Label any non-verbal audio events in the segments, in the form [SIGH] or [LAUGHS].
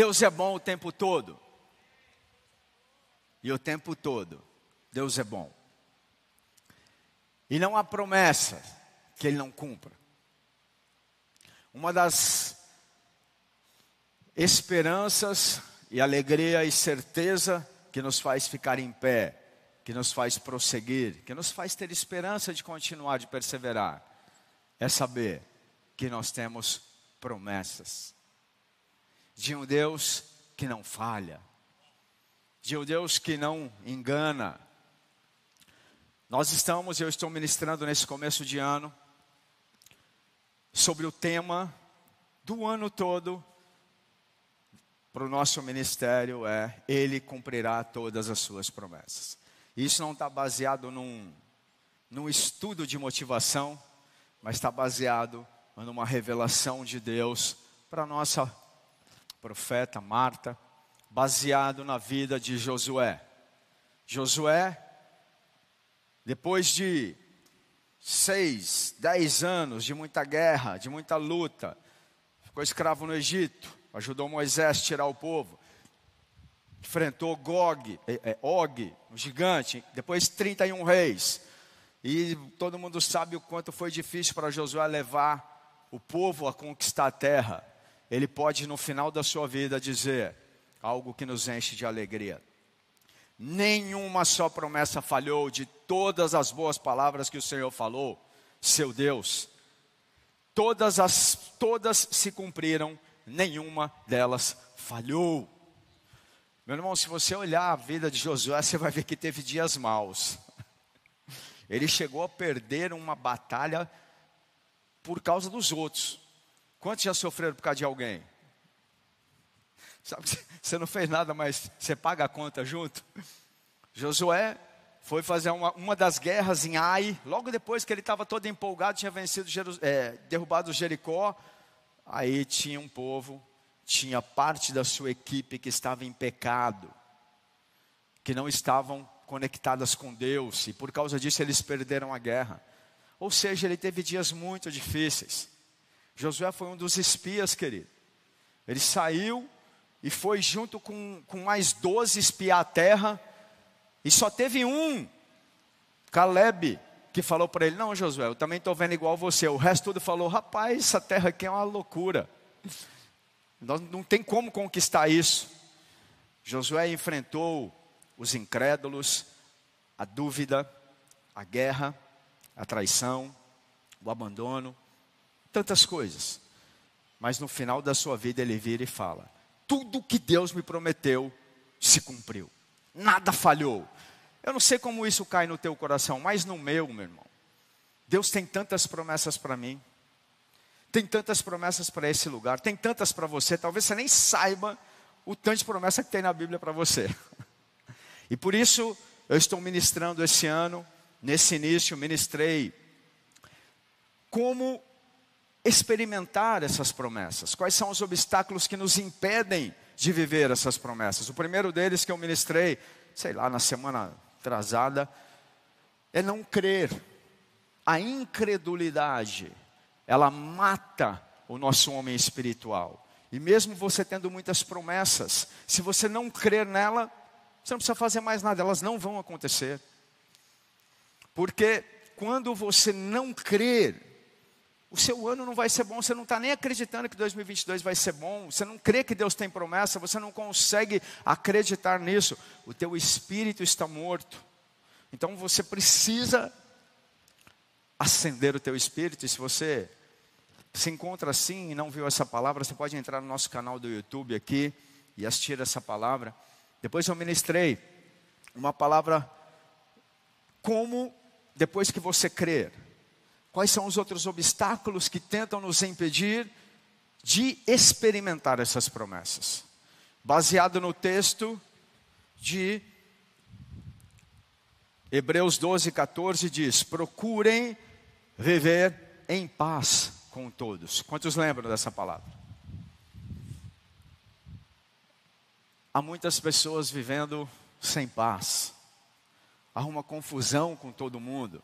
Deus é bom o tempo todo. E o tempo todo, Deus é bom. E não há promessa que Ele não cumpra. Uma das esperanças e alegria e certeza que nos faz ficar em pé, que nos faz prosseguir, que nos faz ter esperança de continuar, de perseverar, é saber que nós temos promessas de um Deus que não falha, de um Deus que não engana. Nós estamos, eu estou ministrando nesse começo de ano, sobre o tema do ano todo para o nosso ministério é Ele cumprirá todas as suas promessas. Isso não está baseado num, num estudo de motivação, mas está baseado numa revelação de Deus para a nossa profeta Marta, baseado na vida de Josué. Josué, depois de seis, dez anos de muita guerra, de muita luta, ficou escravo no Egito, ajudou Moisés a tirar o povo, enfrentou Gog, é, é, Og, um gigante, depois 31 reis. E todo mundo sabe o quanto foi difícil para Josué levar o povo a conquistar a terra ele pode no final da sua vida dizer algo que nos enche de alegria. Nenhuma só promessa falhou de todas as boas palavras que o Senhor falou, seu Deus. Todas as todas se cumpriram, nenhuma delas falhou. Meu irmão, se você olhar a vida de Josué, você vai ver que teve dias maus. Ele chegou a perder uma batalha por causa dos outros. Quantos já sofreram por causa de alguém? Sabe [LAUGHS] você não fez nada, mas você paga a conta junto? Josué foi fazer uma, uma das guerras em Ai, logo depois que ele estava todo empolgado, tinha vencido, é, derrubado Jericó. Aí tinha um povo, tinha parte da sua equipe que estava em pecado, que não estavam conectadas com Deus, e por causa disso eles perderam a guerra. Ou seja, ele teve dias muito difíceis. Josué foi um dos espias, querido. Ele saiu e foi junto com, com mais doze espiar a terra. E só teve um, Caleb, que falou para ele: Não, Josué, eu também estou vendo igual você. O resto tudo falou: Rapaz, essa terra aqui é uma loucura. Nós não tem como conquistar isso. Josué enfrentou os incrédulos, a dúvida, a guerra, a traição, o abandono tantas coisas. Mas no final da sua vida ele vira e fala: tudo que Deus me prometeu se cumpriu. Nada falhou. Eu não sei como isso cai no teu coração, mas no meu, meu irmão. Deus tem tantas promessas para mim. Tem tantas promessas para esse lugar, tem tantas para você, talvez você nem saiba o tanto de promessa que tem na Bíblia para você. E por isso eu estou ministrando esse ano, nesse início, ministrei como experimentar essas promessas? Quais são os obstáculos que nos impedem de viver essas promessas? O primeiro deles que eu ministrei, sei lá, na semana atrasada, é não crer. A incredulidade, ela mata o nosso homem espiritual. E mesmo você tendo muitas promessas, se você não crer nela, você não precisa fazer mais nada, elas não vão acontecer. Porque quando você não crer o seu ano não vai ser bom, você não está nem acreditando que 2022 vai ser bom, você não crê que Deus tem promessa, você não consegue acreditar nisso, o teu espírito está morto. Então você precisa acender o teu espírito, e se você se encontra assim e não viu essa palavra, você pode entrar no nosso canal do YouTube aqui e assistir essa palavra. Depois eu ministrei uma palavra como depois que você crer, Quais são os outros obstáculos que tentam nos impedir de experimentar essas promessas? Baseado no texto de Hebreus 12, 14 diz: Procurem viver em paz com todos. Quantos lembram dessa palavra? Há muitas pessoas vivendo sem paz, há uma confusão com todo mundo.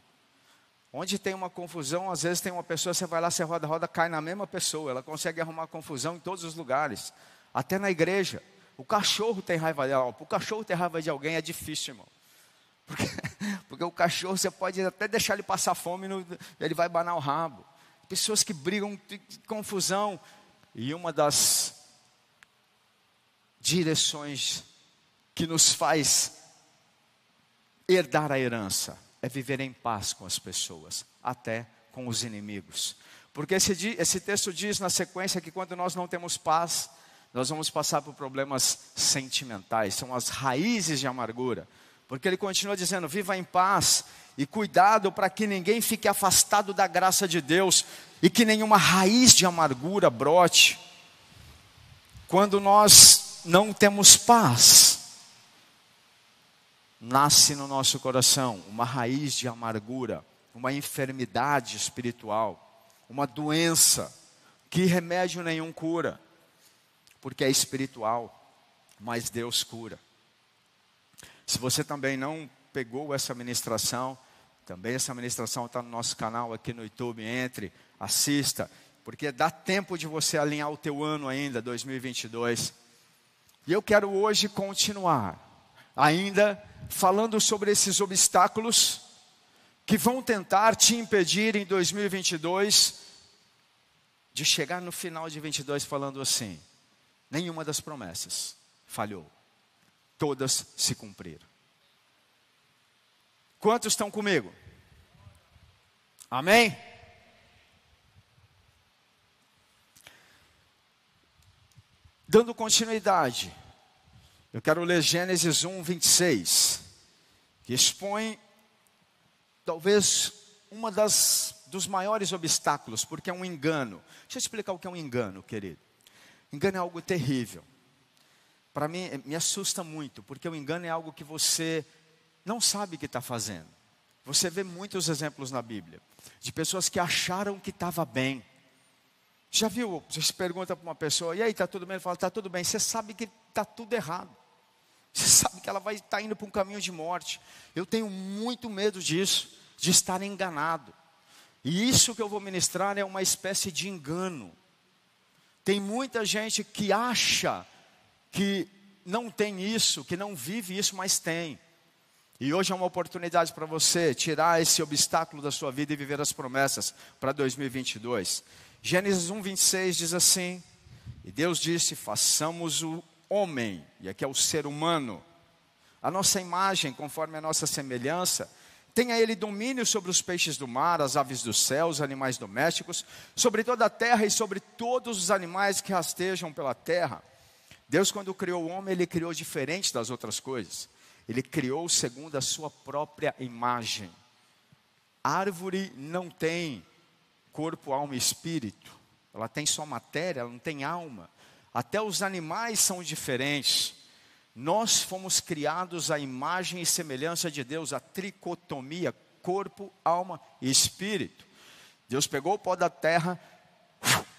Onde tem uma confusão, às vezes tem uma pessoa, você vai lá, você roda, roda, cai na mesma pessoa. Ela consegue arrumar confusão em todos os lugares. até na igreja. O cachorro tem raiva dela. O cachorro ter raiva de alguém é difícil, irmão. Porque, [LAUGHS] porque o cachorro você pode até deixar ele passar fome, no, ele vai banar o rabo. Pessoas que brigam, confusão. E uma das direções que nos faz herdar a herança é viver em paz com as pessoas, até com os inimigos. Porque esse, esse texto diz na sequência que quando nós não temos paz, nós vamos passar por problemas sentimentais, são as raízes de amargura. Porque ele continua dizendo: viva em paz e cuidado para que ninguém fique afastado da graça de Deus e que nenhuma raiz de amargura brote. Quando nós não temos paz, nasce no nosso coração uma raiz de amargura, uma enfermidade espiritual, uma doença que remédio nenhum cura, porque é espiritual, mas Deus cura. Se você também não pegou essa ministração, também essa ministração está no nosso canal aqui no YouTube, entre, assista, porque dá tempo de você alinhar o teu ano ainda, 2022. E eu quero hoje continuar, ainda falando sobre esses obstáculos que vão tentar te impedir em 2022 de chegar no final de 22 falando assim: nenhuma das promessas falhou todas se cumpriram. Quantos estão comigo? Amém? Dando continuidade, eu quero ler Gênesis 1, 26, que expõe talvez uma das dos maiores obstáculos, porque é um engano. Deixa eu explicar o que é um engano, querido. Engano é algo terrível para mim, me assusta muito, porque o engano é algo que você não sabe que está fazendo. Você vê muitos exemplos na Bíblia de pessoas que acharam que estava bem. Já viu? Você se pergunta para uma pessoa, e aí, está tudo bem? Ele fala, está tudo bem. Você sabe que está tudo errado. Você sabe que ela vai estar tá indo para um caminho de morte. Eu tenho muito medo disso, de estar enganado. E isso que eu vou ministrar é uma espécie de engano. Tem muita gente que acha que não tem isso, que não vive isso, mas tem. E hoje é uma oportunidade para você tirar esse obstáculo da sua vida e viver as promessas para 2022. Gênesis 1, 26 diz assim: E Deus disse: façamos o homem, e aqui é o ser humano, a nossa imagem, conforme a nossa semelhança, tenha ele domínio sobre os peixes do mar, as aves do céu, os animais domésticos, sobre toda a terra e sobre todos os animais que rastejam pela terra. Deus, quando criou o homem, ele criou diferente das outras coisas. Ele criou segundo a sua própria imagem. Árvore não tem corpo, alma e espírito. Ela tem só matéria, ela não tem alma. Até os animais são diferentes. Nós fomos criados à imagem e semelhança de Deus, a tricotomia, corpo, alma e espírito. Deus pegou o pó da terra,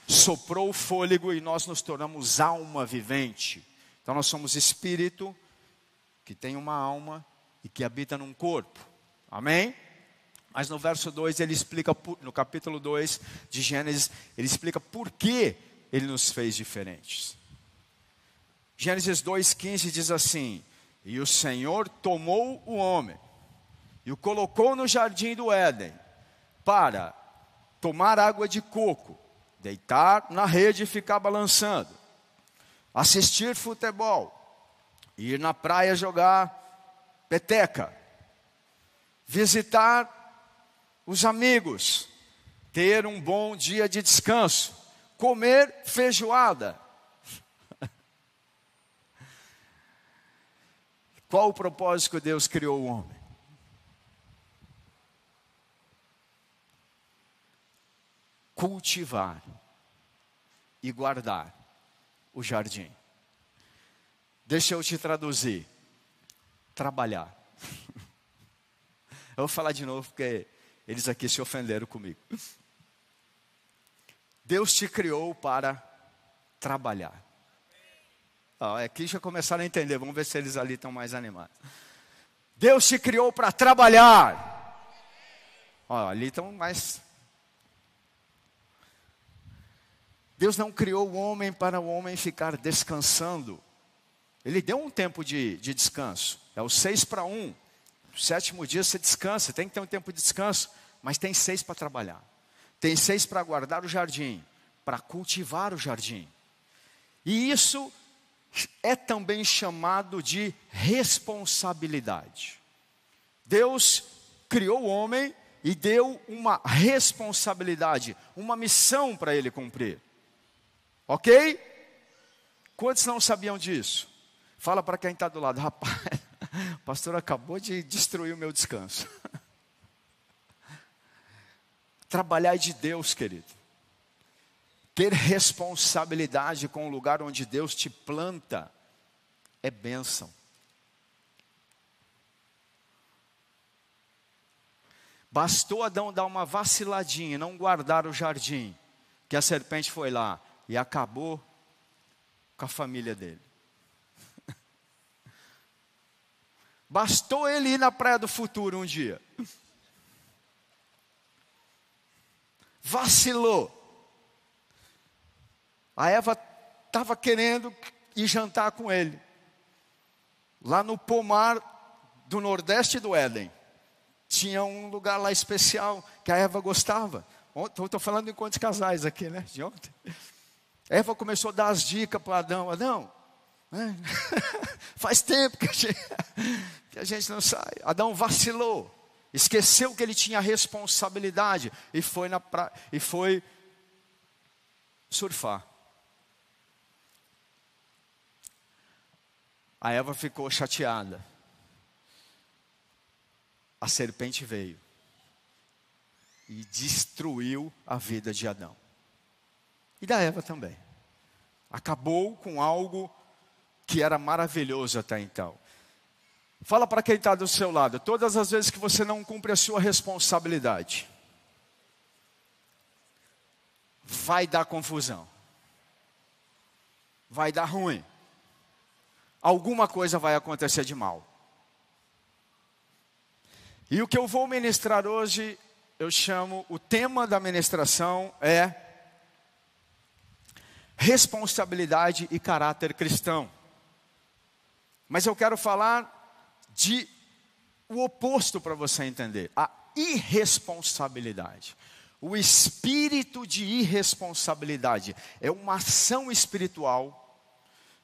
soprou o fôlego e nós nos tornamos alma vivente. Então nós somos espírito que tem uma alma e que habita num corpo. Amém? Mas no verso 2 ele explica, no capítulo 2 de Gênesis, ele explica por que ele nos fez diferentes. Gênesis 2,15 diz assim: E o Senhor tomou o homem e o colocou no jardim do Éden para tomar água de coco deitar na rede e ficar balançando, assistir futebol, ir na praia jogar peteca, visitar os amigos, ter um bom dia de descanso, comer feijoada. [LAUGHS] Qual o propósito que Deus criou o homem? cultivar e guardar o jardim. Deixa eu te traduzir. Trabalhar. [LAUGHS] Eu vou falar de novo porque eles aqui se ofenderam comigo. Deus te criou para trabalhar. Ó, aqui já começaram a entender, vamos ver se eles ali estão mais animados. Deus te criou para trabalhar. Ó, ali estão mais Deus não criou o homem para o homem ficar descansando. Ele deu um tempo de, de descanso. É o seis para um. No sétimo dia você descansa, tem que ter um tempo de descanso. Mas tem seis para trabalhar. Tem seis para guardar o jardim, para cultivar o jardim. E isso é também chamado de responsabilidade. Deus criou o homem e deu uma responsabilidade, uma missão para ele cumprir. Ok? Quantos não sabiam disso? Fala para quem está do lado, rapaz, [LAUGHS] o pastor acabou de destruir o meu descanso. [LAUGHS] Trabalhar de Deus, querido. Ter responsabilidade com o lugar onde Deus te planta é bênção. Bastou Adão dar uma vaciladinha não guardar o jardim, que a serpente foi lá e acabou com a família dele. [LAUGHS] Bastou ele ir na praia do futuro um dia. Vacilou. A Eva estava querendo ir jantar com ele. Lá no pomar do nordeste do Éden. Tinha um lugar lá especial que a Eva gostava. Estou falando enquanto casais aqui, né? De ontem. Eva começou a dar as dicas para Adão. Adão, né? [LAUGHS] faz tempo que a, gente, que a gente não sai. Adão vacilou. Esqueceu que ele tinha responsabilidade e foi, na pra... e foi surfar. A Eva ficou chateada. A serpente veio e destruiu a vida de Adão. E da Eva também. Acabou com algo que era maravilhoso até então. Fala para quem está do seu lado, todas as vezes que você não cumpre a sua responsabilidade, vai dar confusão, vai dar ruim, alguma coisa vai acontecer de mal. E o que eu vou ministrar hoje, eu chamo, o tema da ministração é responsabilidade e caráter cristão. Mas eu quero falar de o oposto para você entender, a irresponsabilidade. O espírito de irresponsabilidade é uma ação espiritual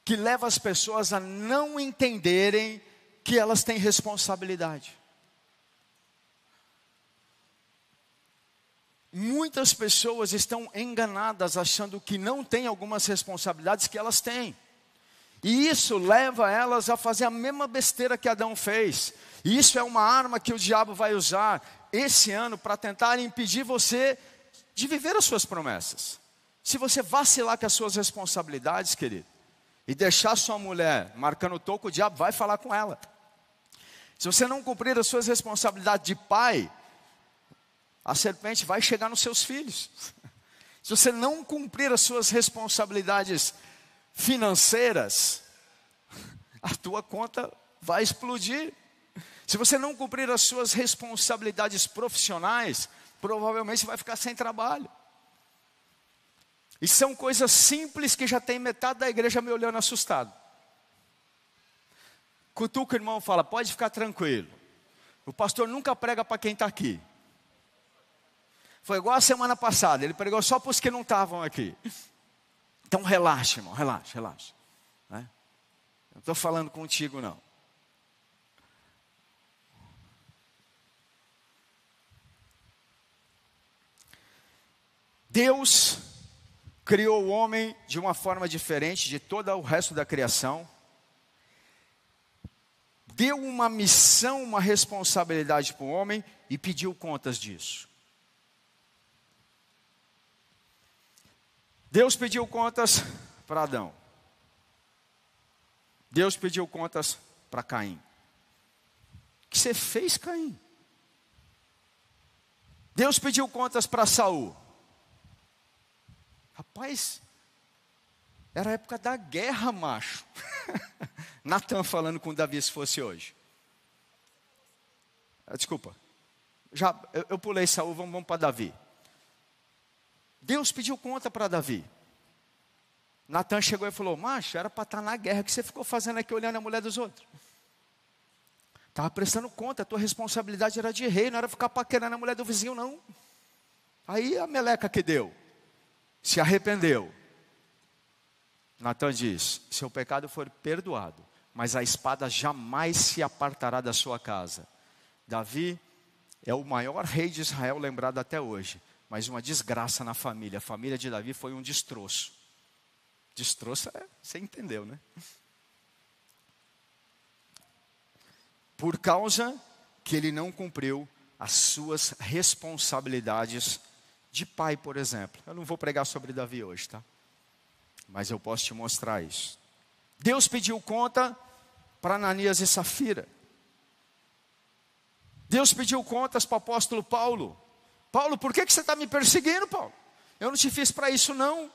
que leva as pessoas a não entenderem que elas têm responsabilidade. Muitas pessoas estão enganadas achando que não têm algumas responsabilidades que elas têm. E isso leva elas a fazer a mesma besteira que Adão fez. E isso é uma arma que o diabo vai usar esse ano para tentar impedir você de viver as suas promessas. Se você vacilar com as suas responsabilidades, querido, e deixar sua mulher marcando o toco, o diabo vai falar com ela. Se você não cumprir as suas responsabilidades de pai, a serpente vai chegar nos seus filhos. [LAUGHS] Se você não cumprir as suas responsabilidades financeiras, a tua conta vai explodir. Se você não cumprir as suas responsabilidades profissionais, provavelmente você vai ficar sem trabalho. E são coisas simples que já tem metade da igreja me olhando assustado. Cutuca o irmão fala: pode ficar tranquilo. O pastor nunca prega para quem está aqui. Foi igual a semana passada, ele pregou só para os que não estavam aqui. Então relaxa, irmão, relaxa, relaxa. Né? Não estou falando contigo, não. Deus criou o homem de uma forma diferente de todo o resto da criação. Deu uma missão, uma responsabilidade para o homem e pediu contas disso. Deus pediu contas para Adão. Deus pediu contas para Caim. O que você fez, Caim? Deus pediu contas para Saul. Rapaz, era a época da guerra, macho. [LAUGHS] Natan falando com Davi se fosse hoje. Ah, desculpa. Já, eu, eu pulei Saul, vamos, vamos para Davi. Deus pediu conta para Davi. Natan chegou e falou: Macho, era para estar tá na guerra, que você ficou fazendo aqui olhando a mulher dos outros? Estava prestando conta, a tua responsabilidade era de rei, não era ficar paquerando a mulher do vizinho, não. Aí a meleca que deu, se arrependeu. Natan diz: Seu pecado foi perdoado, mas a espada jamais se apartará da sua casa. Davi é o maior rei de Israel lembrado até hoje, mas uma desgraça na família. A família de Davi foi um destroço. Destroço é, você entendeu, né? Por causa que ele não cumpriu as suas responsabilidades de pai, por exemplo. Eu não vou pregar sobre Davi hoje, tá? Mas eu posso te mostrar isso. Deus pediu conta para Ananias e Safira. Deus pediu contas para o apóstolo Paulo. Paulo, por que, que você está me perseguindo, Paulo? Eu não te fiz para isso, não.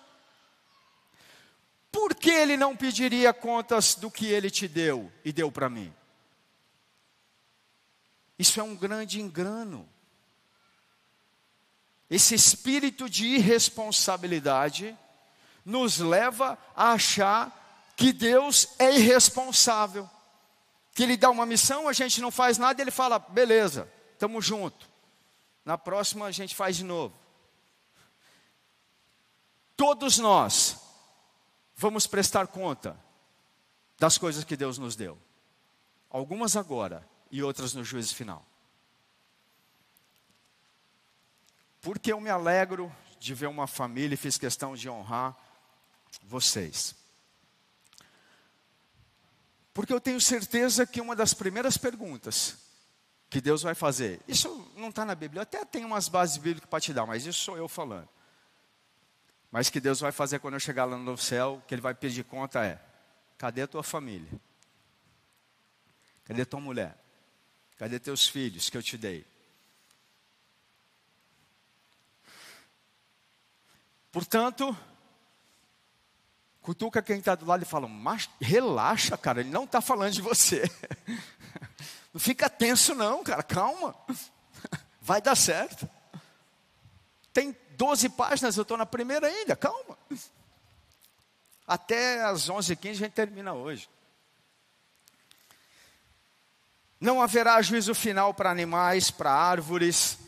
Por que ele não pediria contas do que ele te deu e deu para mim? Isso é um grande engano. Esse espírito de irresponsabilidade nos leva a achar que Deus é irresponsável. Que Ele dá uma missão, a gente não faz nada, Ele fala: beleza, estamos junto. Na próxima a gente faz de novo. Todos nós vamos prestar conta das coisas que Deus nos deu. Algumas agora e outras no juízo final. Porque eu me alegro de ver uma família e fiz questão de honrar vocês. Porque eu tenho certeza que uma das primeiras perguntas que Deus vai fazer, isso não está na Bíblia, eu até tenho umas bases bíblicas para te dar, mas isso sou eu falando. Mas que Deus vai fazer quando eu chegar lá no céu, que Ele vai pedir conta é: cadê a tua família? Cadê tua mulher? Cadê teus filhos que eu te dei? Portanto, cutuca quem está do lado e fala, relaxa, cara, ele não está falando de você. [LAUGHS] Não fica tenso não, cara, calma. [LAUGHS] Vai dar certo. Tem 12 páginas, eu estou na primeira ainda, calma. Até as 11h15 a gente termina hoje. Não haverá juízo final para animais, para árvores,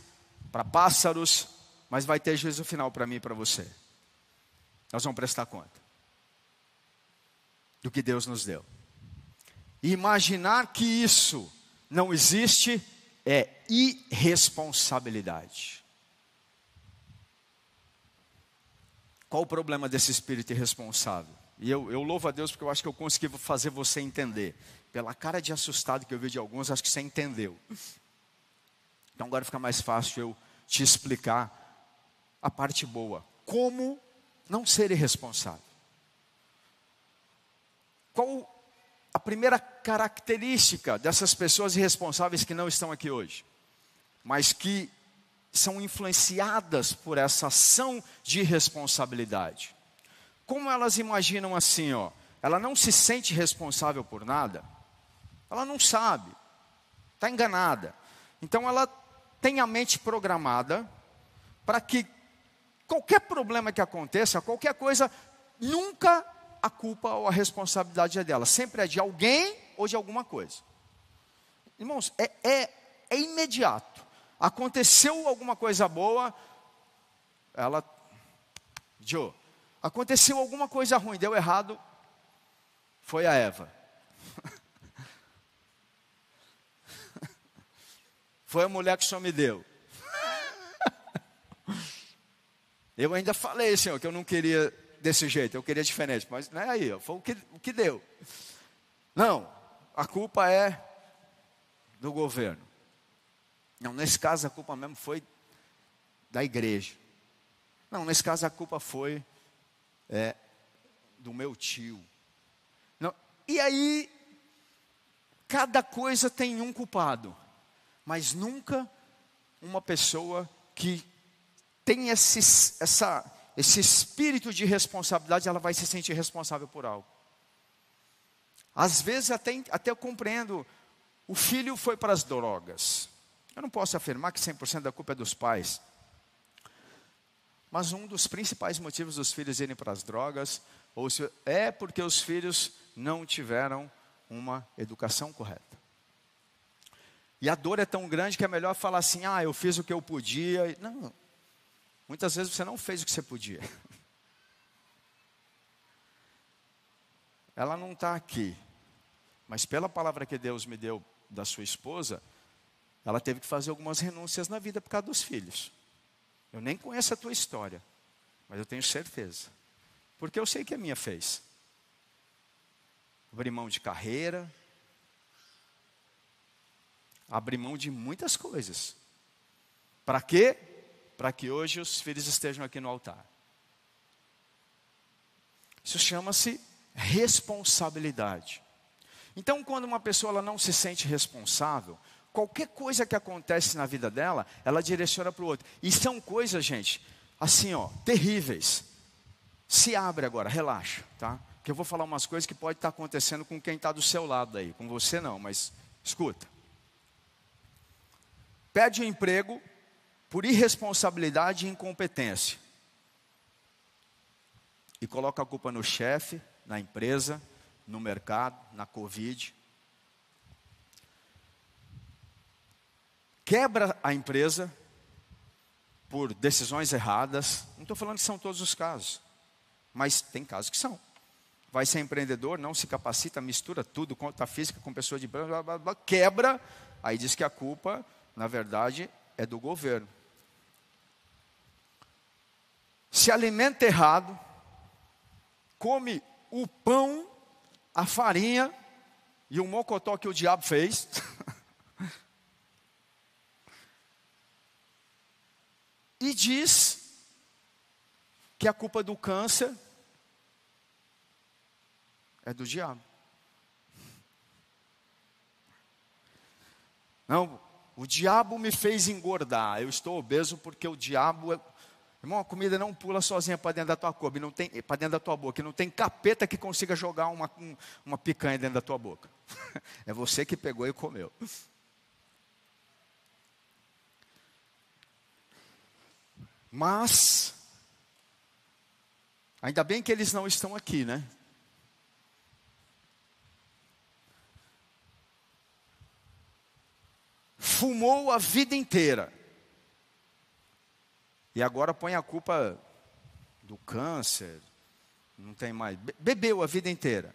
para pássaros, mas vai ter juízo final para mim e para você. Nós vamos prestar conta do que Deus nos deu. E imaginar que isso não existe é irresponsabilidade. Qual o problema desse espírito irresponsável? E eu, eu louvo a Deus porque eu acho que eu consegui fazer você entender. Pela cara de assustado que eu vi de alguns, acho que você entendeu. Então agora fica mais fácil eu te explicar a parte boa. Como não ser irresponsável? Qual a primeira característica dessas pessoas irresponsáveis que não estão aqui hoje, mas que são influenciadas por essa ação de irresponsabilidade? Como elas imaginam assim, ó? Ela não se sente responsável por nada, ela não sabe, está enganada. Então ela tem a mente programada para que qualquer problema que aconteça, qualquer coisa, nunca a culpa ou a responsabilidade é dela, sempre é de alguém ou de alguma coisa. Irmãos, é, é, é imediato. Aconteceu alguma coisa boa, ela, Joe, aconteceu alguma coisa ruim, deu errado, foi a Eva. [LAUGHS] Foi a mulher que só me deu. [LAUGHS] Eu ainda falei, Senhor, que eu não queria desse jeito, eu queria diferente, mas não é aí, foi o que, o que deu. Não, a culpa é do governo. Não, nesse caso a culpa mesmo foi da igreja. Não, nesse caso a culpa foi é, do meu tio. Não, e aí, cada coisa tem um culpado mas nunca uma pessoa que tem esse, essa, esse espírito de responsabilidade, ela vai se sentir responsável por algo. Às vezes até, até eu compreendo, o filho foi para as drogas. Eu não posso afirmar que 100% da culpa é dos pais. Mas um dos principais motivos dos filhos irem para as drogas ou se é porque os filhos não tiveram uma educação correta. E a dor é tão grande que é melhor falar assim: ah, eu fiz o que eu podia. Não, muitas vezes você não fez o que você podia. Ela não está aqui, mas pela palavra que Deus me deu da sua esposa, ela teve que fazer algumas renúncias na vida por causa dos filhos. Eu nem conheço a tua história, mas eu tenho certeza. Porque eu sei que a minha fez. Abrir mão de carreira, abrir mão de muitas coisas. Para quê? Para que hoje os filhos estejam aqui no altar. Isso chama-se responsabilidade. Então, quando uma pessoa ela não se sente responsável, qualquer coisa que acontece na vida dela, ela direciona para o outro. E são coisas, gente, assim, ó, terríveis. Se abre agora, relaxa, tá? Porque eu vou falar umas coisas que pode estar acontecendo com quem está do seu lado aí, com você não, mas escuta. Pede um emprego por irresponsabilidade e incompetência. E coloca a culpa no chefe, na empresa, no mercado, na Covid. Quebra a empresa por decisões erradas. Não estou falando que são todos os casos, mas tem casos que são. Vai ser empreendedor, não se capacita, mistura tudo, conta física com pessoa de blá, quebra, aí diz que a culpa, na verdade, é do governo. Se alimenta errado, come o pão, a farinha e o mocotó que o diabo fez. [LAUGHS] e diz que a culpa do câncer é do diabo. Não, o diabo me fez engordar. Eu estou obeso porque o diabo é, Irmão, a comida não pula sozinha para dentro da tua boca, não tem para dentro da tua boca, não tem capeta que consiga jogar uma, uma picanha dentro da tua boca. [LAUGHS] É você que pegou e comeu. Mas ainda bem que eles não estão aqui, né? Fumou a vida inteira. E agora põe a culpa do câncer, não tem mais. Bebeu a vida inteira.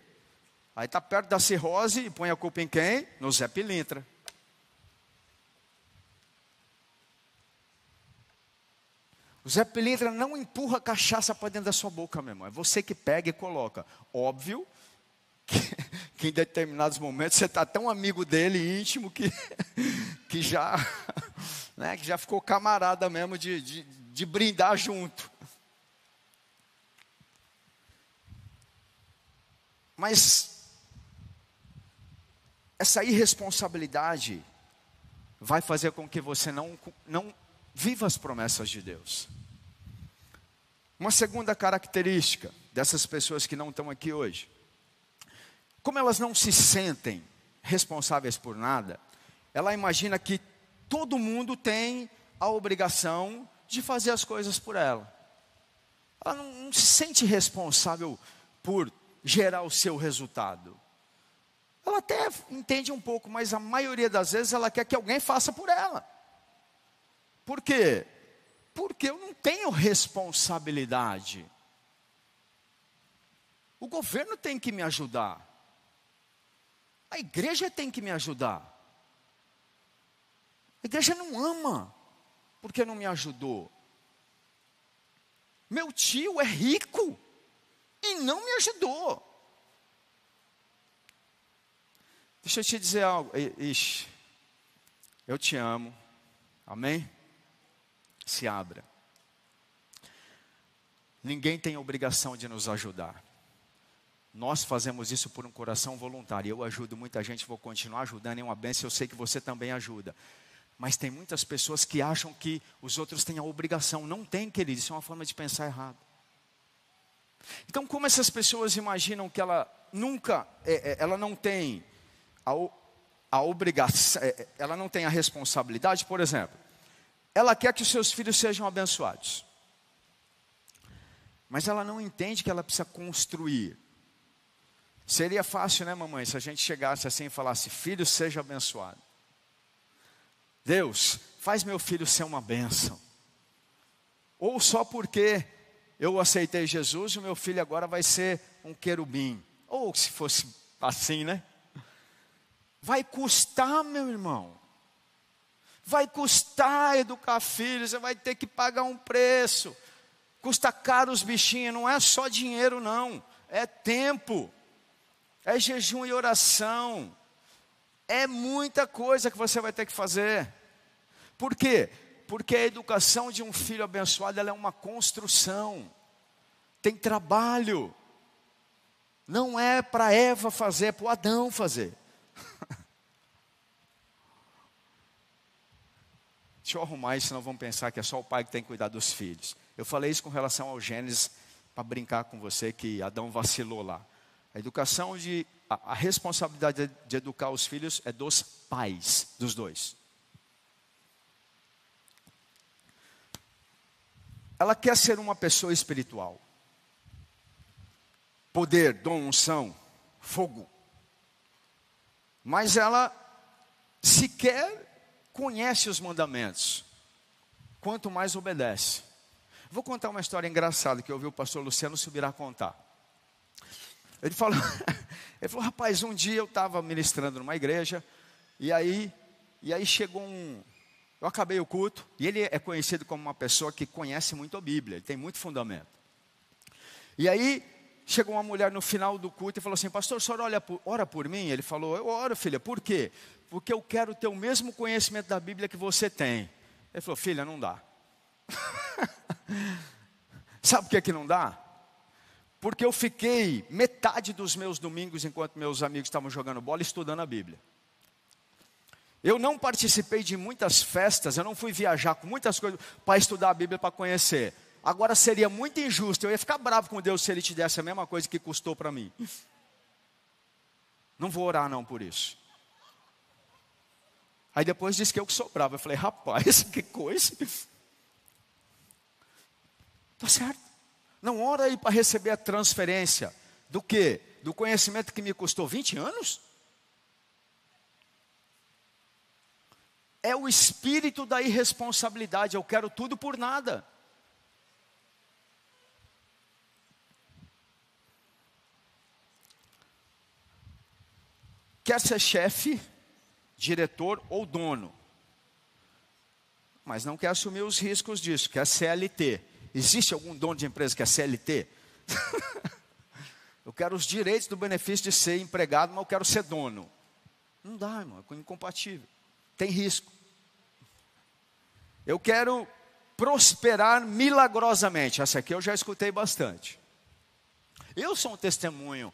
Aí está perto da cirrose e põe a culpa em quem? No Zé Pilintra. O Zé Pilintra não empurra cachaça para dentro da sua boca, meu irmão. É você que pega e coloca. Óbvio que, [LAUGHS] que em determinados momentos você está tão amigo dele, íntimo, que, [LAUGHS] que, já, [LAUGHS] né, que já ficou camarada mesmo de, de de brindar junto. Mas essa irresponsabilidade vai fazer com que você não, não viva as promessas de Deus. Uma segunda característica dessas pessoas que não estão aqui hoje, como elas não se sentem responsáveis por nada, ela imagina que todo mundo tem a obrigação de fazer as coisas por ela. Ela não, não se sente responsável por gerar o seu resultado. Ela até entende um pouco, mas a maioria das vezes ela quer que alguém faça por ela. Por quê? Porque eu não tenho responsabilidade. O governo tem que me ajudar. A igreja tem que me ajudar. A igreja não ama porque não me ajudou? Meu tio é rico e não me ajudou. Deixa eu te dizer algo. Ixi, eu te amo. Amém? Se abra. Ninguém tem obrigação de nos ajudar. Nós fazemos isso por um coração voluntário. Eu ajudo muita gente, vou continuar ajudando. É uma bênção, eu sei que você também ajuda. Mas tem muitas pessoas que acham que os outros têm a obrigação. Não tem, querido, isso é uma forma de pensar errado. Então, como essas pessoas imaginam que ela nunca, é, é, ela não tem a, a obrigação, é, ela não tem a responsabilidade, por exemplo, ela quer que os seus filhos sejam abençoados. Mas ela não entende que ela precisa construir. Seria fácil, né, mamãe, se a gente chegasse assim e falasse: Filho, seja abençoado. Deus, faz meu filho ser uma bênção. Ou só porque eu aceitei Jesus, o meu filho agora vai ser um querubim. Ou se fosse assim, né? Vai custar, meu irmão. Vai custar educar filhos, você vai ter que pagar um preço. Custa caro os bichinhos, não é só dinheiro, não. É tempo, é jejum e oração. É muita coisa que você vai ter que fazer. Por quê? Porque a educação de um filho abençoado é uma construção. Tem trabalho. Não é para Eva fazer, é para o Adão fazer. [LAUGHS] Deixa eu arrumar isso, senão vão pensar que é só o pai que tem que cuidar dos filhos. Eu falei isso com relação ao Gênesis, para brincar com você que Adão vacilou lá. A educação de. A, a responsabilidade de, de educar os filhos é dos pais, dos dois. Ela quer ser uma pessoa espiritual. Poder, dom, unção, fogo. Mas ela sequer conhece os mandamentos, quanto mais obedece. Vou contar uma história engraçada que eu ouvi o pastor Luciano Subirá contar. Ele falou, [LAUGHS] ele falou, rapaz, um dia eu estava ministrando numa igreja, e aí, e aí chegou um. Eu acabei o culto, e ele é conhecido como uma pessoa que conhece muito a Bíblia, ele tem muito fundamento. E aí chegou uma mulher no final do culto e falou assim: Pastor, o senhor olha por, ora por mim? Ele falou: Eu oro, filha, por quê? porque eu quero ter o mesmo conhecimento da Bíblia que você tem. Ele falou, filha, não dá. [LAUGHS] Sabe por que, que não dá? Porque eu fiquei metade dos meus domingos, enquanto meus amigos estavam jogando bola, estudando a Bíblia. Eu não participei de muitas festas, eu não fui viajar com muitas coisas para estudar a Bíblia, para conhecer. Agora seria muito injusto, eu ia ficar bravo com Deus se Ele te desse a mesma coisa que custou para mim. Não vou orar não por isso. Aí depois disse que eu que sobrava. Eu falei, rapaz, [LAUGHS] que coisa. Tá certo. Não ora aí para receber a transferência. Do que? Do conhecimento que me custou 20 anos? É o espírito da irresponsabilidade. Eu quero tudo por nada. Quer ser chefe? diretor ou dono. Mas não quer assumir os riscos disso, quer CLT. Existe algum dono de empresa que é CLT? [LAUGHS] eu quero os direitos do benefício de ser empregado, mas eu quero ser dono. Não dá, irmão, é incompatível. Tem risco. Eu quero prosperar milagrosamente. Essa aqui eu já escutei bastante. Eu sou um testemunho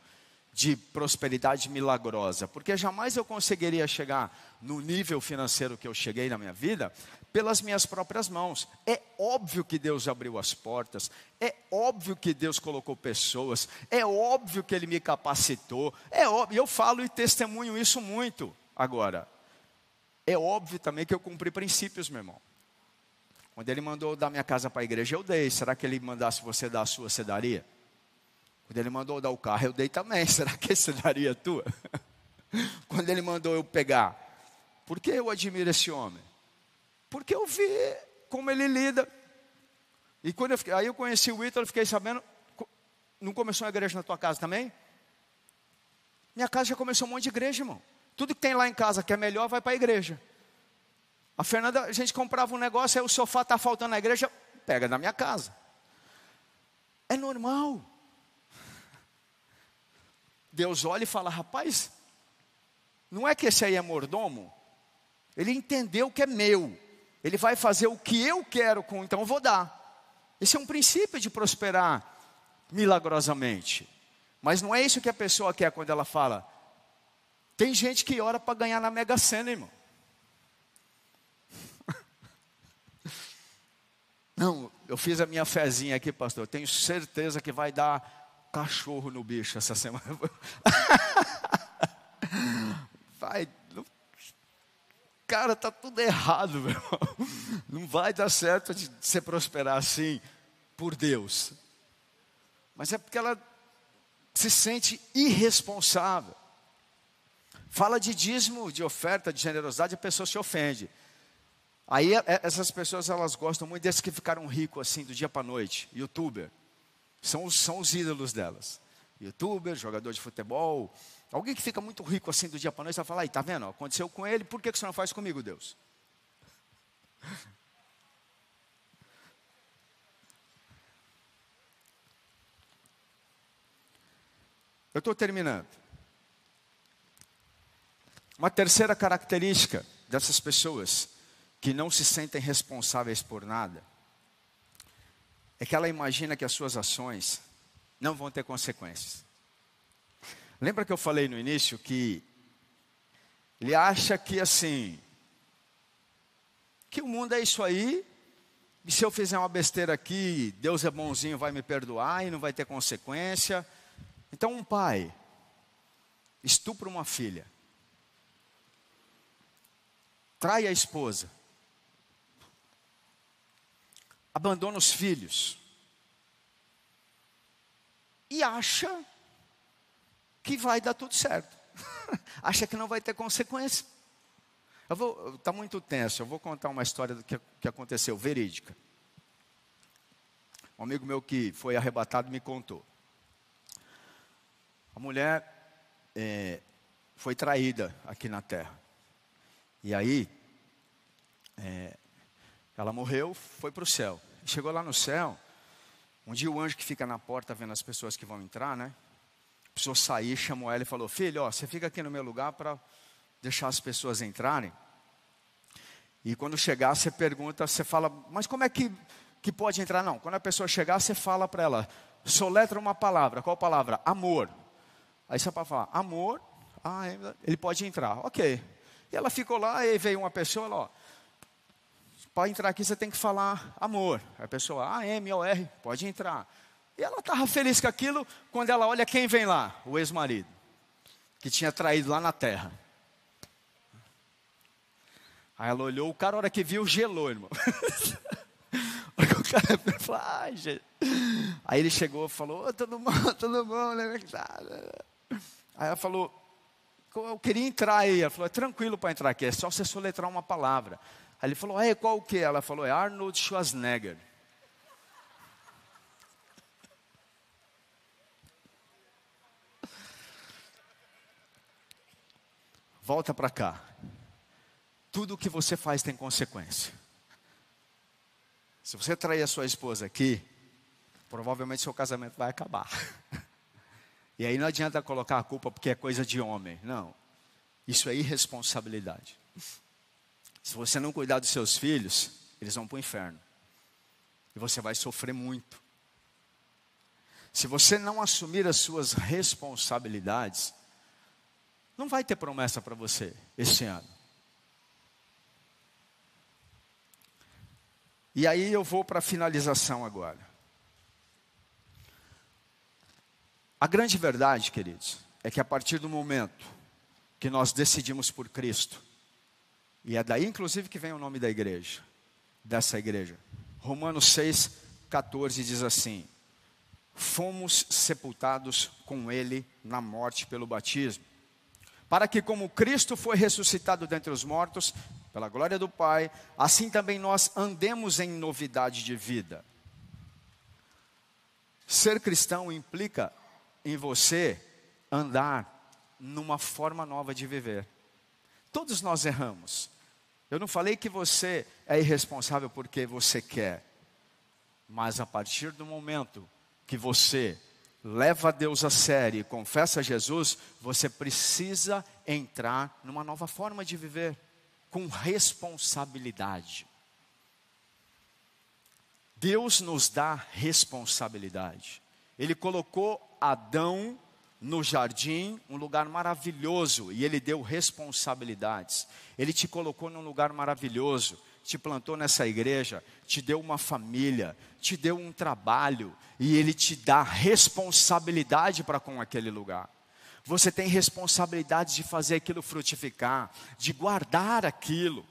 de prosperidade milagrosa, porque jamais eu conseguiria chegar no nível financeiro que eu cheguei na minha vida pelas minhas próprias mãos. É óbvio que Deus abriu as portas, é óbvio que Deus colocou pessoas, é óbvio que Ele me capacitou, é óbvio, eu falo e testemunho isso muito. Agora, é óbvio também que eu cumpri princípios, meu irmão. Quando Ele mandou dar minha casa para a igreja, eu dei. Será que Ele mandasse você dar a sua, você daria? Quando ele mandou dar o carro, eu dei também. [LAUGHS] Será que você daria tua? [LAUGHS] Quando ele mandou eu pegar. Por que eu admiro esse homem? Porque eu vi como ele lida. E quando eu fiquei, aí eu conheci o Ítalo, fiquei sabendo. Não começou uma igreja na tua casa também? Minha casa já começou um monte de igreja, irmão. Tudo que tem lá em casa que é melhor vai para a igreja. A Fernanda, a gente comprava um negócio, aí o sofá está faltando na igreja, pega na minha casa. É normal. Deus olha e fala: rapaz, não é que esse aí é mordomo? Ele entendeu que é meu. Ele vai fazer o que eu quero com, então eu vou dar. Esse é um princípio de prosperar milagrosamente. Mas não é isso que a pessoa quer quando ela fala. Tem gente que ora para ganhar na Mega Sena, irmão. [LAUGHS] Não, eu fiz a minha fezinha aqui, pastor. Tenho certeza que vai dar cachorro no bicho essa semana. [LAUGHS] Vai. Não, cara, tá tudo errado, meu irmão. Não vai dar certo de você prosperar assim por Deus. mas é porque ela se sente irresponsável. Fala de dízimo, de oferta, de generosidade, a pessoa se ofende. Aí é, essas pessoas elas gostam muito desses que ficaram ricos assim do dia para noite, youtuber. São, são os ídolos delas. Youtuber, jogador de futebol, alguém que fica muito rico assim do dia para noite, vai falar, aí, tá vendo? Aconteceu com ele, por que, que você não faz comigo, Deus? [LAUGHS] Eu estou terminando. Uma terceira característica dessas pessoas que não se sentem responsáveis por nada é que ela imagina que as suas ações não vão ter consequências. Lembra que eu falei no início que ele acha que assim, que o mundo é isso aí, e se eu fizer uma besteira aqui, Deus é bonzinho, vai me perdoar e não vai ter consequência. Então, um pai estupra uma filha, trai a esposa, abandona os filhos e acha que vai dar tudo certo. [LAUGHS] acha que não vai ter consequência. Está muito tenso. Eu vou contar uma história do que, que aconteceu, verídica. Um amigo meu que foi arrebatado me contou. A mulher é, foi traída aqui na terra. E aí, é, ela morreu, foi para o céu. Chegou lá no céu, um dia o anjo que fica na porta vendo as pessoas que vão entrar, né? Precisou sair, chamou ela e falou: Filho, ó, você fica aqui no meu lugar para deixar as pessoas entrarem. E quando chegar, você pergunta, você fala, mas como é que, que pode entrar? Não, quando a pessoa chegar, você fala para ela, soletra uma palavra, qual palavra? Amor. Aí você pode falar, amor, ah, ele pode entrar, ok. E ela ficou lá, e veio uma pessoa, ela, ó, para entrar aqui você tem que falar amor. A pessoa, A, M, O, R, pode entrar. E ela estava feliz com aquilo, quando ela olha quem vem lá, o ex-marido, que tinha traído lá na terra. Aí ela olhou, o cara, a hora que viu, gelou, irmão. [LAUGHS] o cara falou, ai, gente. Aí ele chegou e falou, oh, tudo bom, [LAUGHS] tudo bom, né? Aí ela falou, eu queria entrar aí. Ela falou, é tranquilo para entrar aqui, é só você soletrar uma palavra. Aí ele falou, é, qual que? Ela falou, é Arnold Schwarzenegger. Volta para cá. Tudo o que você faz tem consequência. Se você trair a sua esposa aqui, provavelmente seu casamento vai acabar. [LAUGHS] E aí não adianta colocar a culpa porque é coisa de homem. Não. Isso é irresponsabilidade. Se você não cuidar dos seus filhos, eles vão para o inferno. E você vai sofrer muito. Se você não assumir as suas responsabilidades, não vai ter promessa para você este ano. E aí eu vou para a finalização agora. A grande verdade, queridos, é que a partir do momento que nós decidimos por Cristo, e é daí, inclusive, que vem o nome da igreja, dessa igreja. Romanos 6, 14 diz assim: Fomos sepultados com Ele na morte pelo batismo, para que, como Cristo foi ressuscitado dentre os mortos, pela glória do Pai, assim também nós andemos em novidade de vida. Ser cristão implica em você andar numa forma nova de viver. Todos nós erramos. Eu não falei que você é irresponsável porque você quer, mas a partir do momento que você leva Deus a sério e confessa Jesus, você precisa entrar numa nova forma de viver, com responsabilidade. Deus nos dá responsabilidade. Ele colocou Adão no jardim, um lugar maravilhoso, e Ele deu responsabilidades. Ele te colocou num lugar maravilhoso, te plantou nessa igreja, te deu uma família, te deu um trabalho, e Ele te dá responsabilidade para com aquele lugar. Você tem responsabilidade de fazer aquilo frutificar, de guardar aquilo.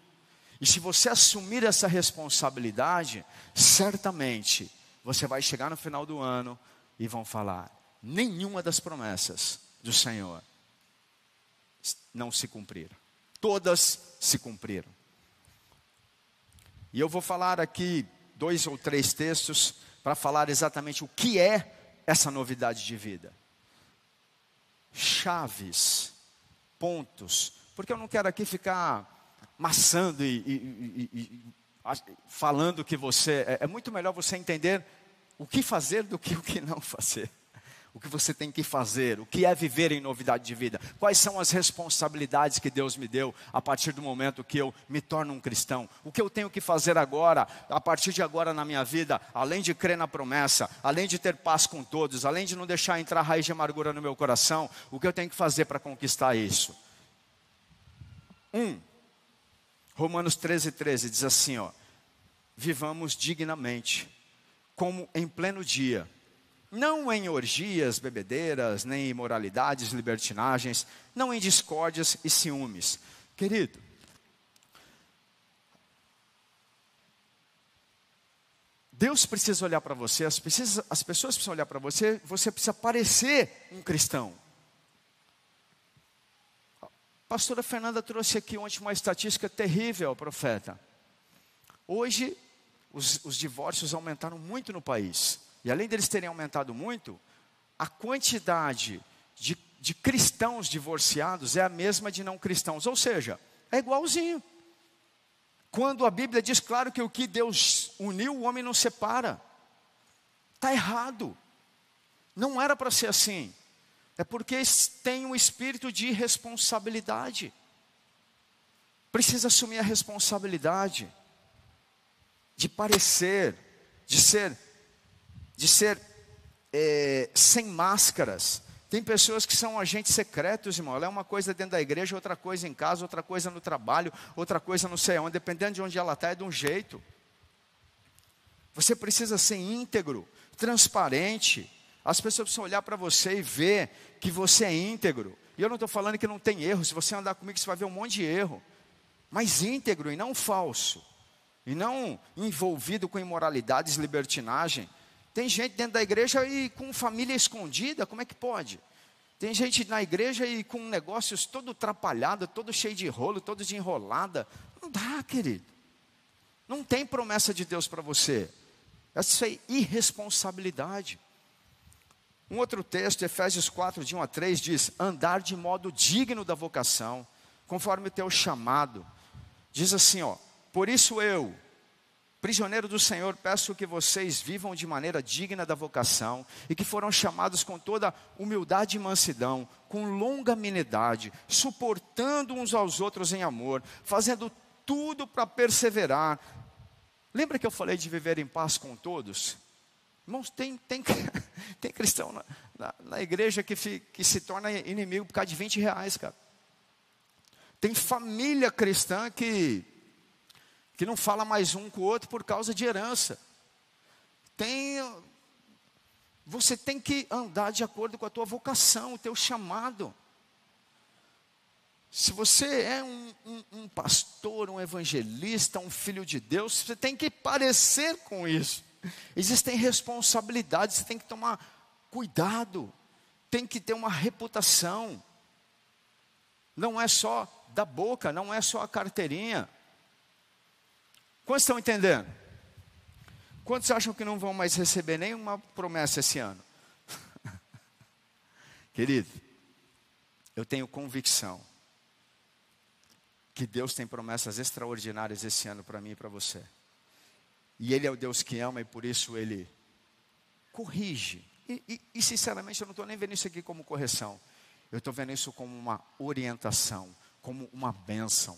E se você assumir essa responsabilidade, certamente você vai chegar no final do ano e vão falar: nenhuma das promessas do Senhor não se cumpriram. Todas se cumpriram. E eu vou falar aqui dois ou três textos para falar exatamente o que é essa novidade de vida. Chaves, pontos, porque eu não quero aqui ficar maçando e, e, e, e falando que você. É, é muito melhor você entender o que fazer do que o que não fazer o que você tem que fazer, o que é viver em novidade de vida, quais são as responsabilidades que Deus me deu a partir do momento que eu me torno um cristão, o que eu tenho que fazer agora, a partir de agora na minha vida, além de crer na promessa, além de ter paz com todos, além de não deixar entrar raiz de amargura no meu coração, o que eu tenho que fazer para conquistar isso? Um, Romanos 13, 13 diz assim: ó, vivamos dignamente, como em pleno dia não em orgias, bebedeiras, nem imoralidades, libertinagens, não em discórdias e ciúmes. Querido, Deus precisa olhar para você, as, precisa, as, pessoas precisam olhar para você, você precisa parecer um cristão. A pastora Fernanda trouxe aqui ontem uma estatística terrível, profeta. Hoje, os, os divórcios aumentaram muito no país. E além deles terem aumentado muito, a quantidade de, de cristãos divorciados é a mesma de não cristãos. Ou seja, é igualzinho. Quando a Bíblia diz claro que o que Deus uniu, o homem não separa. Está errado. Não era para ser assim. É porque tem um espírito de responsabilidade. Precisa assumir a responsabilidade de parecer, de ser de ser é, sem máscaras. Tem pessoas que são agentes secretos, irmão. Ela é uma coisa dentro da igreja, outra coisa em casa, outra coisa no trabalho, outra coisa não sei onde. Dependendo de onde ela está, é de um jeito. Você precisa ser íntegro, transparente. As pessoas precisam olhar para você e ver que você é íntegro. E eu não estou falando que não tem erro. Se você andar comigo, você vai ver um monte de erro. Mas íntegro e não falso. E não envolvido com imoralidades, libertinagem. Tem gente dentro da igreja e com família escondida, como é que pode? Tem gente na igreja e com negócios todo atrapalhado, todo cheio de rolo, todo de enrolada. Não dá, querido. Não tem promessa de Deus para você. Essa é irresponsabilidade. Um outro texto, Efésios 4, de 1 a 3, diz: andar de modo digno da vocação, conforme o teu chamado. Diz assim, ó, por isso eu, Prisioneiro do Senhor, peço que vocês vivam de maneira digna da vocação e que foram chamados com toda humildade e mansidão, com longa amenidade, suportando uns aos outros em amor, fazendo tudo para perseverar. Lembra que eu falei de viver em paz com todos? Irmãos, tem, tem, [LAUGHS] tem cristão na, na, na igreja que, fi, que se torna inimigo por causa de 20 reais, cara. Tem família cristã que que não fala mais um com o outro por causa de herança. Tem, você tem que andar de acordo com a tua vocação, o teu chamado. Se você é um, um, um, pastor, um evangelista, um filho de Deus, você tem que parecer com isso. Existem responsabilidades, você tem que tomar cuidado, tem que ter uma reputação. Não é só da boca, não é só a carteirinha. Quantos estão entendendo? Quantos acham que não vão mais receber nenhuma promessa esse ano? [LAUGHS] Querido, eu tenho convicção que Deus tem promessas extraordinárias esse ano para mim e para você. E Ele é o Deus que ama e por isso Ele corrige. E, e, e sinceramente, eu não estou nem vendo isso aqui como correção. Eu estou vendo isso como uma orientação, como uma bênção.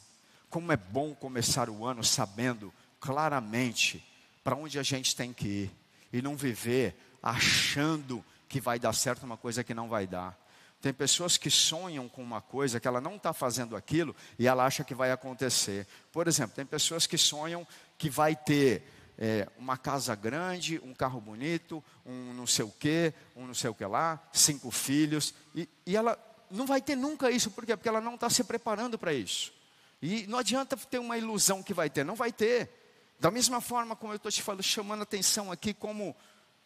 Como é bom começar o ano sabendo claramente para onde a gente tem que ir e não viver achando que vai dar certo uma coisa que não vai dar. Tem pessoas que sonham com uma coisa que ela não está fazendo aquilo e ela acha que vai acontecer. Por exemplo, tem pessoas que sonham que vai ter é, uma casa grande, um carro bonito, um não sei o que, um não sei o que lá, cinco filhos, e, e ela não vai ter nunca isso, por quê? Porque ela não está se preparando para isso. E não adianta ter uma ilusão que vai ter, não vai ter. Da mesma forma como eu estou te falando, chamando atenção aqui, como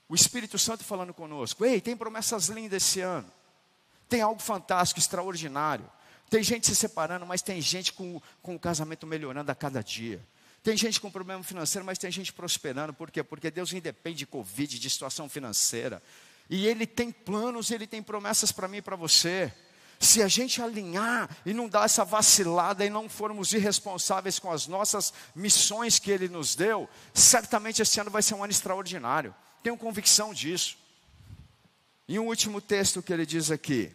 O Espírito Santo falando conosco: ei, tem promessas lindas esse ano. Tem algo fantástico, extraordinário. Tem gente se separando, mas tem gente com, com o casamento melhorando a cada dia. Tem gente com problema financeiro, mas tem gente prosperando. Por quê? Porque Deus independe de Covid, de situação financeira. E Ele tem planos, Ele tem promessas para mim e para você. Se a gente alinhar e não dar essa vacilada e não formos irresponsáveis com as nossas missões que Ele nos deu, certamente esse ano vai ser um ano extraordinário. Tenho convicção disso. E um último texto que ele diz aqui,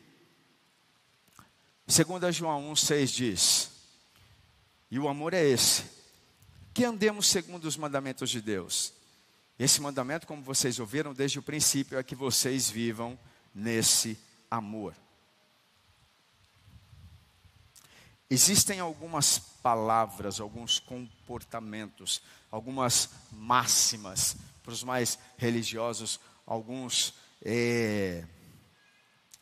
2 João 1,6 diz: E o amor é esse, que andemos segundo os mandamentos de Deus. Esse mandamento, como vocês ouviram desde o princípio, é que vocês vivam nesse amor. Existem algumas palavras, alguns comportamentos, algumas máximas, para os mais religiosos, alguns. É,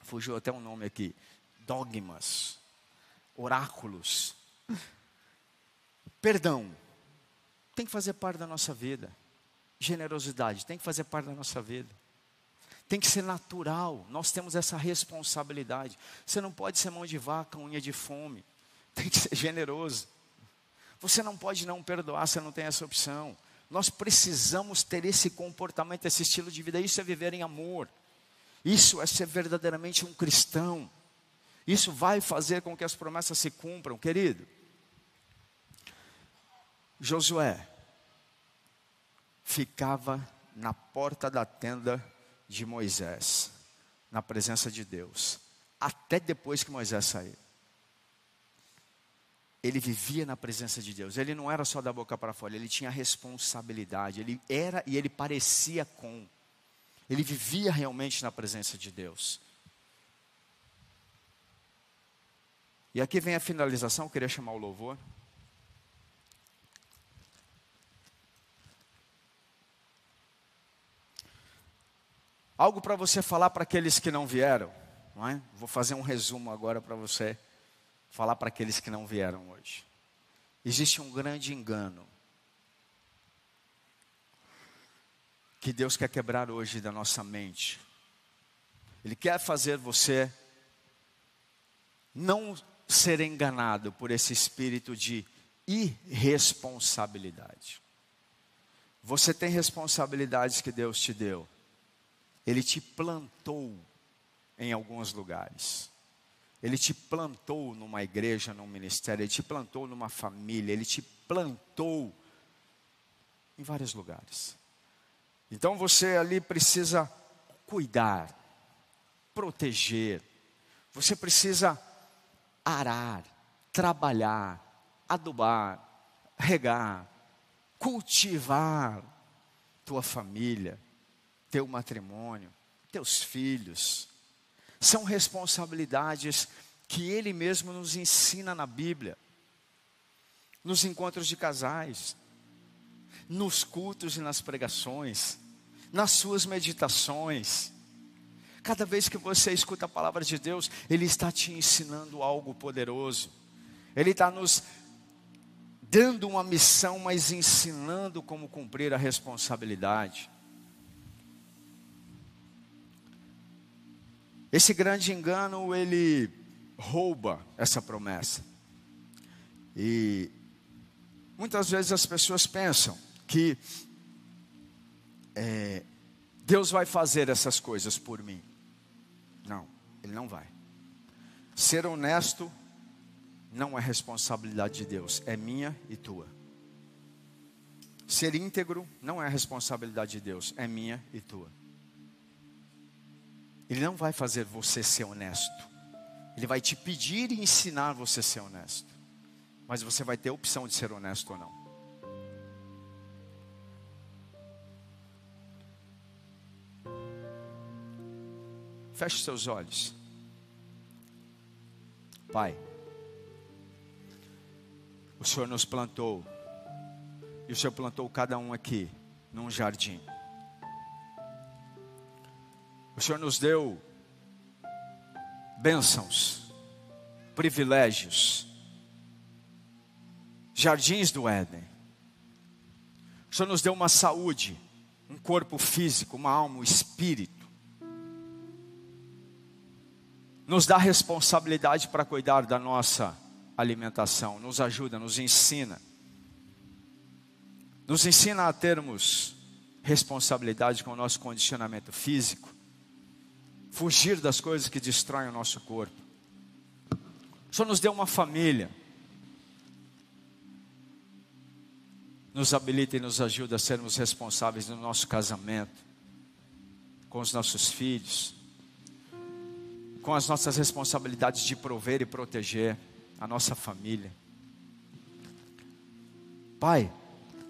fugiu até um nome aqui dogmas, oráculos. Perdão tem que fazer parte da nossa vida. Generosidade tem que fazer parte da nossa vida. Tem que ser natural. Nós temos essa responsabilidade. Você não pode ser mão de vaca, unha de fome. Tem que ser generoso. Você não pode não perdoar, você não tem essa opção. Nós precisamos ter esse comportamento, esse estilo de vida. Isso é viver em amor. Isso é ser verdadeiramente um cristão. Isso vai fazer com que as promessas se cumpram, querido. Josué ficava na porta da tenda de Moisés, na presença de Deus, até depois que Moisés saiu. Ele vivia na presença de Deus. Ele não era só da boca para fora, ele tinha responsabilidade. Ele era e ele parecia com. Ele vivia realmente na presença de Deus. E aqui vem a finalização, eu queria chamar o louvor. Algo para você falar para aqueles que não vieram, não é? Vou fazer um resumo agora para você falar para aqueles que não vieram hoje. Existe um grande engano que Deus quer quebrar hoje da nossa mente. Ele quer fazer você não ser enganado por esse espírito de irresponsabilidade. Você tem responsabilidades que Deus te deu. Ele te plantou em alguns lugares. Ele te plantou numa igreja, num ministério, ele te plantou numa família, ele te plantou em vários lugares. Então você ali precisa cuidar, proteger, você precisa arar, trabalhar, adubar, regar, cultivar tua família, teu matrimônio, teus filhos. São responsabilidades que Ele mesmo nos ensina na Bíblia, nos encontros de casais, nos cultos e nas pregações, nas suas meditações. Cada vez que você escuta a palavra de Deus, Ele está te ensinando algo poderoso. Ele está nos dando uma missão, mas ensinando como cumprir a responsabilidade. Esse grande engano, ele rouba essa promessa. E muitas vezes as pessoas pensam que é, Deus vai fazer essas coisas por mim. Não, Ele não vai. Ser honesto não é responsabilidade de Deus, é minha e tua. Ser íntegro não é responsabilidade de Deus, é minha e tua. Ele não vai fazer você ser honesto. Ele vai te pedir e ensinar você a ser honesto. Mas você vai ter a opção de ser honesto ou não. Feche seus olhos. Pai, o Senhor nos plantou, e o Senhor plantou cada um aqui num jardim. O Senhor nos deu bênçãos, privilégios, jardins do Éden. O Senhor nos deu uma saúde um corpo físico, uma alma, um espírito. Nos dá responsabilidade para cuidar da nossa alimentação, nos ajuda, nos ensina. Nos ensina a termos responsabilidade com o nosso condicionamento físico, fugir das coisas que destroem o nosso corpo. O Senhor nos deu uma família, nos habilita e nos ajuda a sermos responsáveis no nosso casamento, com os nossos filhos, com as nossas responsabilidades de prover e proteger a nossa família. Pai,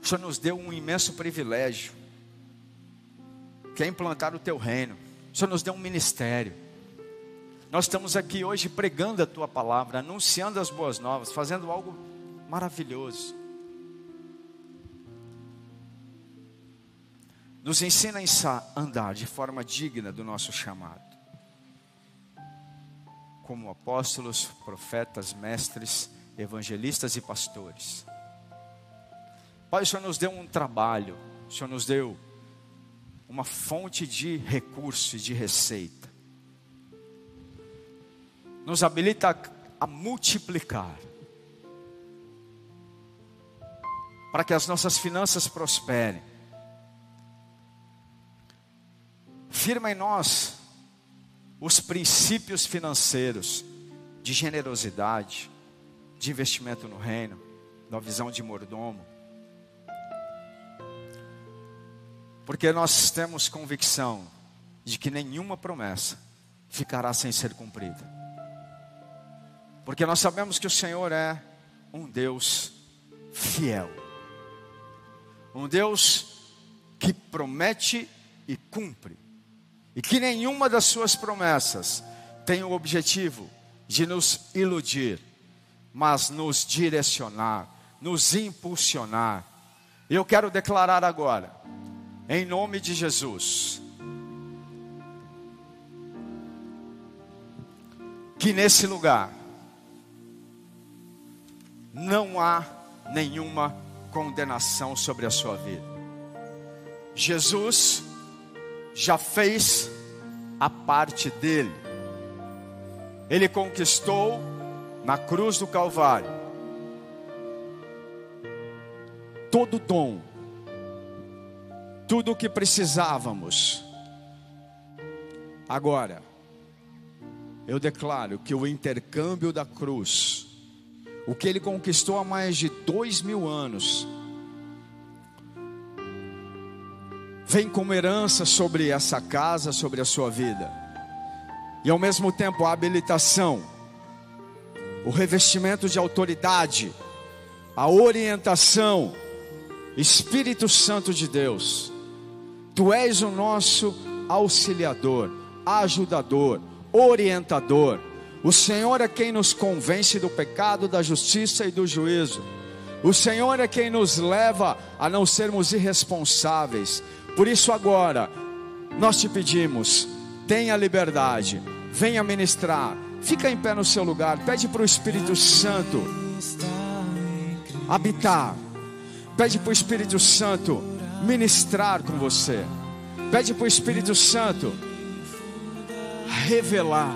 o Senhor nos deu um imenso privilégio, que é implantar o Teu reino. Senhor nos deu um ministério. Nós estamos aqui hoje pregando a Tua palavra, anunciando as boas novas, fazendo algo maravilhoso. Nos ensina a andar de forma digna do nosso chamado. Como apóstolos, profetas, mestres, evangelistas e pastores. Pai, o Senhor nos deu um trabalho, o Senhor nos deu uma fonte de recurso e de receita. Nos habilita a, multiplicar. Para que as nossas finanças prosperem. Firma em nós os princípios financeiros de generosidade, de investimento no reino, da visão de mordomo Porque nós temos convicção de que nenhuma promessa ficará sem ser cumprida. Porque nós sabemos que o Senhor é um Deus fiel. Um Deus que promete e cumpre. E que nenhuma das suas promessas tem o objetivo de nos iludir, mas nos direcionar, nos impulsionar. Eu quero declarar agora em nome de Jesus. Que nesse lugar não há nenhuma condenação sobre a sua vida. Jesus já fez a parte dele. Ele conquistou na cruz do Calvário todo dom tudo o que precisávamos. Agora, eu declaro que o intercâmbio da cruz, o que ele conquistou há mais de dois mil anos, vem como herança sobre essa casa, sobre a sua vida, e ao mesmo tempo a habilitação, o revestimento de autoridade, a orientação, Espírito Santo de Deus Tu és o nosso auxiliador, ajudador, orientador. O Senhor é quem nos convence do pecado, da justiça e do juízo. O Senhor é quem nos leva a não sermos irresponsáveis. Por isso, agora, nós te pedimos: tenha liberdade, venha ministrar, fica em pé no seu lugar, pede para o Espírito Santo habitar, pede para o Espírito Santo ministrar com você. Pede para o Espírito Santo revelar